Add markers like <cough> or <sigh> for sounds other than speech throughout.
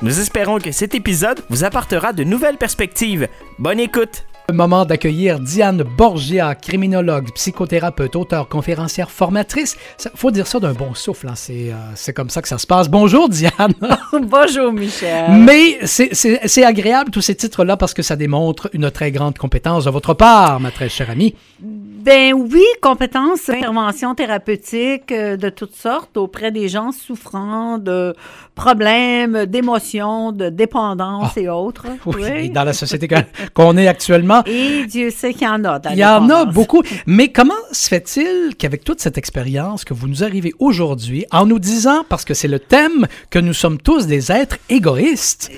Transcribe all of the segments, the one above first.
Nous espérons que cet épisode vous apportera de nouvelles perspectives. Bonne écoute! Le moment d'accueillir Diane Borgia, criminologue, psychothérapeute, auteure, conférencière, formatrice. Il faut dire ça d'un bon souffle, hein. c'est, euh, comme ça que ça se passe. Bonjour Diane! <laughs> Bonjour Michel! Mais c'est, agréable tous ces titres-là parce que ça démontre une très grande compétence de votre part, ma très chère amie. Ben oui, compétences, interventions thérapeutiques euh, de toutes sortes auprès des gens souffrant de problèmes, d'émotions, de dépendance Ah. et autres. Oui, dans la société qu'on est actuellement. Et Dieu sait qu'il y en a. dans Il y en a beaucoup. <laughs> Mais comment se fait-il qu'avec toute cette expérience que vous nous arrivez aujourd'hui en nous disant, parce que c'est le thème, que nous sommes tous des êtres égoïstes?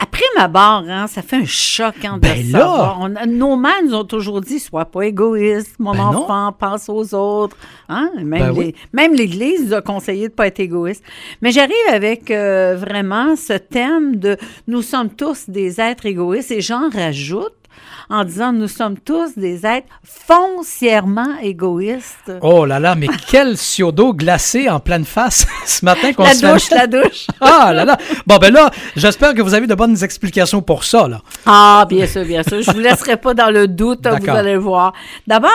Après ma barre, hein, ça fait un choc hein, de Ben là! On nos mères nous ont toujours dit sois pas égoïste, mon Ben non. enfant, pense aux autres. Hein? Même Ben oui. l'Église nous a conseillé de pas être égoïste. Mais j'arrive avec euh, vraiment ce thème de nous sommes tous des êtres égoïstes et j'en rajoute en disant nous sommes tous des êtres foncièrement égoïstes. Oh là là, mais <laughs> quel d'eau glacé en pleine face <laughs> ce matin qu'on la se fait- douche, la douche. <laughs> Ah là là. Bon ben là, j'espère que vous avez de bonnes explications pour ça là. Ah, bien sûr, bien sûr. Je vous laisserai pas dans le doute, vous allez voir. D'abord,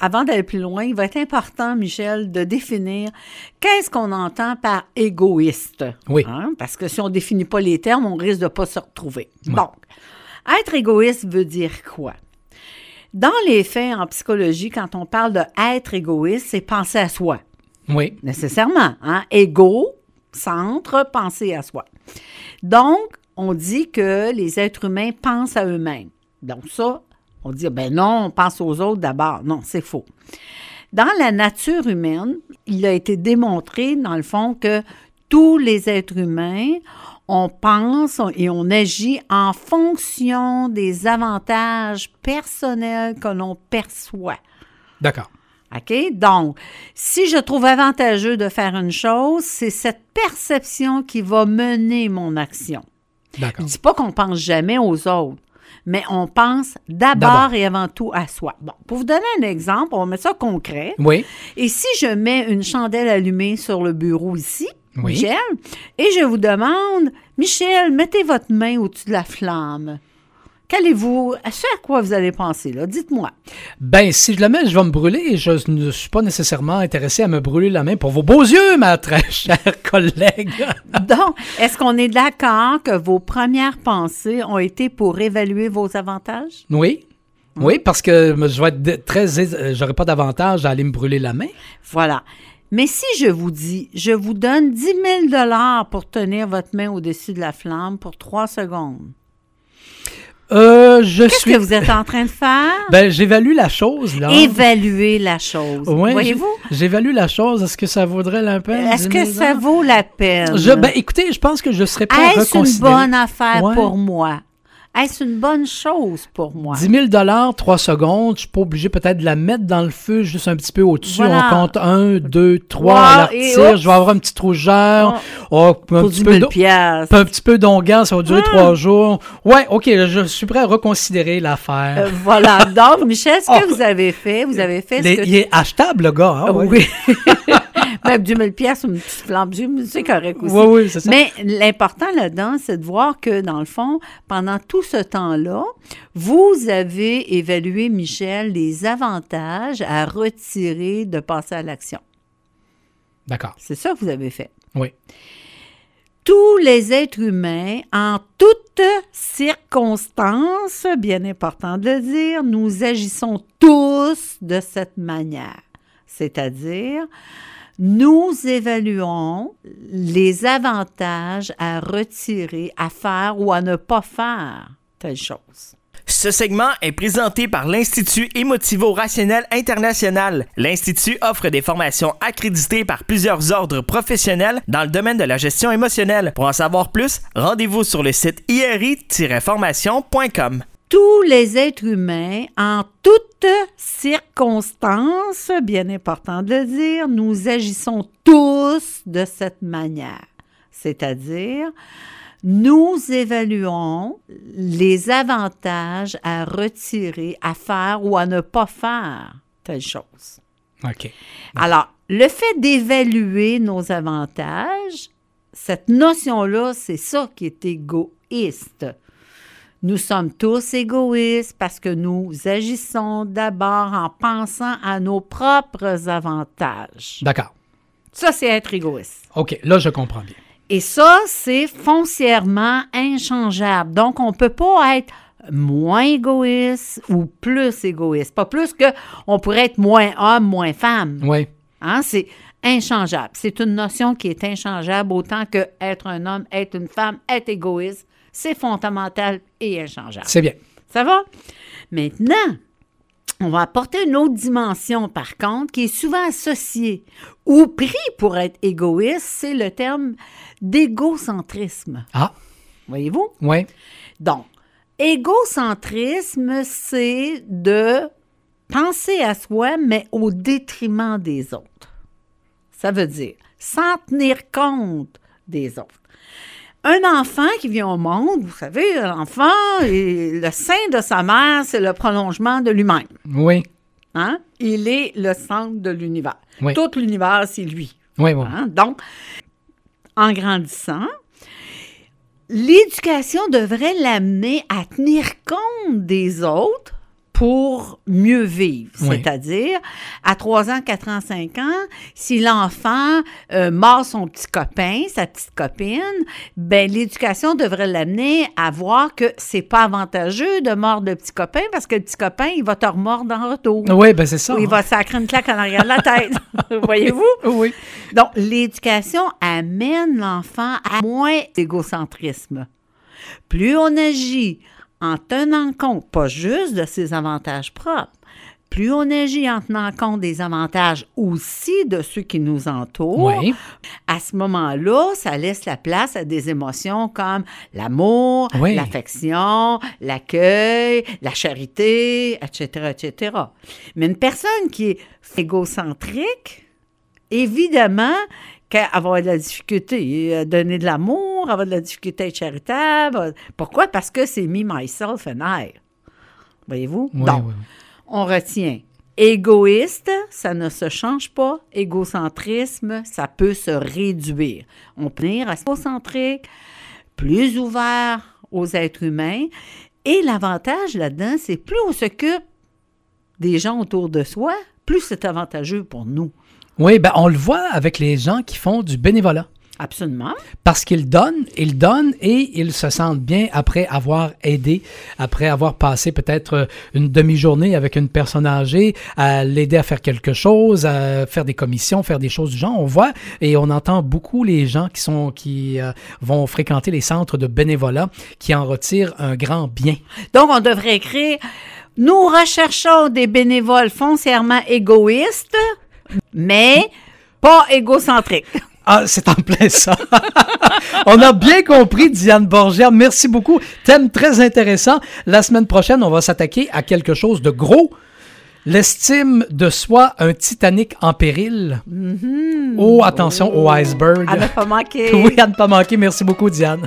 avant d'aller plus loin, il va être important, Michel, de définir qu'est-ce qu'on entend par égoïste. Oui. Hein? Parce que si on définit pas les termes, on risque de pas se retrouver. Donc, être égoïste veut dire quoi? Dans les faits, en psychologie, quand on parle de être égoïste, c'est penser à soi Oui. nécessairement. Hein? Égo, centre, penser à soi. Donc, on dit que les êtres humains pensent à eux-mêmes. Donc ça, on dit, ben non, on pense aux autres d'abord. Non, c'est faux. Dans la nature humaine, il a été démontré, dans le fond, que tous les êtres humains, on pense et on agit en fonction des avantages personnels que l'on perçoit. D'accord. OK? Donc, si je trouve avantageux de faire une chose, c'est cette perception qui va mener mon action. Je D'accord. ne dis pas qu'on pense jamais aux autres, mais on pense d'abord D'abord. et avant tout à soi. Bon, pour vous donner un exemple, on va mettre ça concret. Oui. Et si je mets une chandelle allumée sur le bureau ici, Oui. Michel, et je vous demande, Michel, mettez votre main au-dessus de la flamme. Qu'allez-vous, à ce à quoi vous allez penser, là? Dites-moi. Ben si je le mets, je vais me brûler et je ne suis pas nécessairement intéressé à me brûler la main pour vos beaux yeux, ma très <laughs> chère collègue. <laughs> Donc, est-ce qu'on est d'accord que vos premières pensées ont été pour évaluer vos avantages? Oui. Oui, parce que je vais être très, j'aurais pas d'avantage à aller me brûler la main. Voilà. Mais si je vous dis, je vous donne 10 000 pour tenir votre main au-dessus de la flamme pour trois secondes, Euh, je qu'est-ce suis. que vous êtes en train de faire? <laughs> Ben j'évalue la chose là. Évaluer la chose. Voyez-vous? J'évalue la chose. Est-ce que ça vaudrait la peine? Est-ce que 10 000 ça vaut la peine? Je, ben, écoutez, je pense que je serais à Est-ce une bonne affaire Ouais. pour moi? Est-ce une bonne chose pour moi? 10 000 3 secondes, je suis pas obligé peut-être de la mettre dans le feu juste un petit peu au-dessus. Voilà. On compte 1, 2, 3, Wow, on la retire. Je vais avoir un petit rougeur. Oh, un, Pour petit 10 peu 000 d'eau- piastres. un petit peu d'onguent, ça va durer Ah. trois jours. Ouais, OK, je suis prêt à reconsidérer l'affaire. Euh, voilà. <laughs> Donc, Michel, ce que Oh. vous avez fait, vous avez fait ce Les- que Il est achetable, le gars. hein, ouais. Oui. <laughs> <laughs> Même 10 000 piastres, une petite c'est correct aussi. Oui, oui, c'est ça. Mais l'important là-dedans, c'est de voir que, dans le fond, pendant tout ce temps-là, vous avez évalué, Michel, les avantages à retirer de passer à l'action. D'accord. C'est ça que vous avez fait. Oui. Tous les êtres humains, en toutes circonstances, bien important de le dire, nous agissons tous de cette manière. C'est-à-dire, nous évaluons les avantages à retirer, à faire ou à ne pas faire telle chose. Ce segment est présenté par l'Institut Émotivo-Rationnel International. L'Institut offre des formations accréditées par plusieurs ordres professionnels dans le domaine de la gestion émotionnelle. Pour en savoir plus, rendez-vous sur le site iri-formation.com. Tous les êtres humains, en toutes circonstances, bien important de le dire, nous agissons tous de cette manière. C'est-à-dire, nous évaluons les avantages à retirer, à faire ou à ne pas faire telle chose. OK. Alors, le fait d'évaluer nos avantages, cette notion-là, c'est ça qui est égoïste. Nous sommes tous égoïstes parce que nous agissons d'abord en pensant à nos propres avantages. D'accord. Ça, c'est être égoïste. OK, là, je comprends bien. Et ça, c'est foncièrement inchangeable. Donc, on ne peut pas être moins égoïste ou plus égoïste. Pas plus que on pourrait être moins homme, moins femme. Oui. Hein, C'est inchangeable. C'est une notion qui est inchangeable autant que être un homme, être une femme, être égoïste. C'est fondamental et inchangeable. C'est bien. Ça va? Maintenant, on va apporter une autre dimension, par contre, qui est souvent associée ou pris pour être égoïste, c'est le terme d'égocentrisme. Ah, Voyez-vous? oui. Donc, égocentrisme, c'est de penser à soi, mais au détriment des autres. Ça veut dire sans tenir compte des autres. Un enfant qui vient au monde, vous savez, l'enfant, le sein de sa mère, c'est le prolongement de lui-même. Oui. Hein? Il est le centre de l'univers. Oui. Tout l'univers, c'est lui. Oui, oui. Hein? Donc, en grandissant, l'éducation devrait l'amener à tenir compte des autres pour mieux vivre. Oui. C'est-à-dire, à 3 ans, 4 ans, 5 ans, si l'enfant euh, mord son petit copain, sa petite copine, ben l'éducation devrait l'amener à voir que c'est pas avantageux de mordre le petit copain parce que le petit copain, il va te remordre en retour. Oui, ben c'est ça. Ou il hein. va sacrer une claque en arrière de la tête. <laughs> Voyez-vous? Oui. Donc, l'éducation amène l'enfant à moins d'égocentrisme. Plus on agit en tenant compte, pas juste de ses avantages propres, plus on agit en tenant compte des avantages aussi de ceux qui nous entourent, Oui. à ce moment-là, ça laisse la place à des émotions comme l'amour, Oui. l'affection, l'accueil, la charité, etc., etc. Mais une personne qui est égocentrique, évidemment qu'elle va avoir de la difficulté à donner de l'amour, avoir de la difficulté à être charitable. Pourquoi? Parce que c'est me, myself and I. Voyez-vous? Oui, Donc, oui, oui. on retient égoïste, ça ne se change pas. Égocentrisme, ça peut se réduire. On peut venir à égocentrique, plus ouvert aux êtres humains. Et l'avantage là-dedans, c'est plus on s'occupe des gens autour de soi, plus c'est avantageux pour nous. Oui, ben on le voit avec les gens qui font du bénévolat. Absolument. Parce qu'ils donnent, ils donnent et ils se sentent bien après avoir aidé, après avoir passé peut-être euh, une demi-journée avec une personne âgée, à l'aider à faire quelque chose, à faire des commissions, faire des choses du genre. On voit et on entend beaucoup les gens qui sont qui euh, vont fréquenter les centres de bénévolat qui en retirent un grand bien. Donc, on devrait écrire Nous recherchons des bénévoles foncièrement égoïstes, mais pas égocentriques. Ah, c'est en plein ça. <laughs> on a bien compris, Diane Borgia. Merci beaucoup. Thème très intéressant. La semaine prochaine, on va s'attaquer à quelque chose de gros. L'estime de soi, un Titanic en péril. Oh, attention au iceberg. À ne pas manquer. <laughs> Oui, à ne pas manquer. Merci beaucoup, Diane.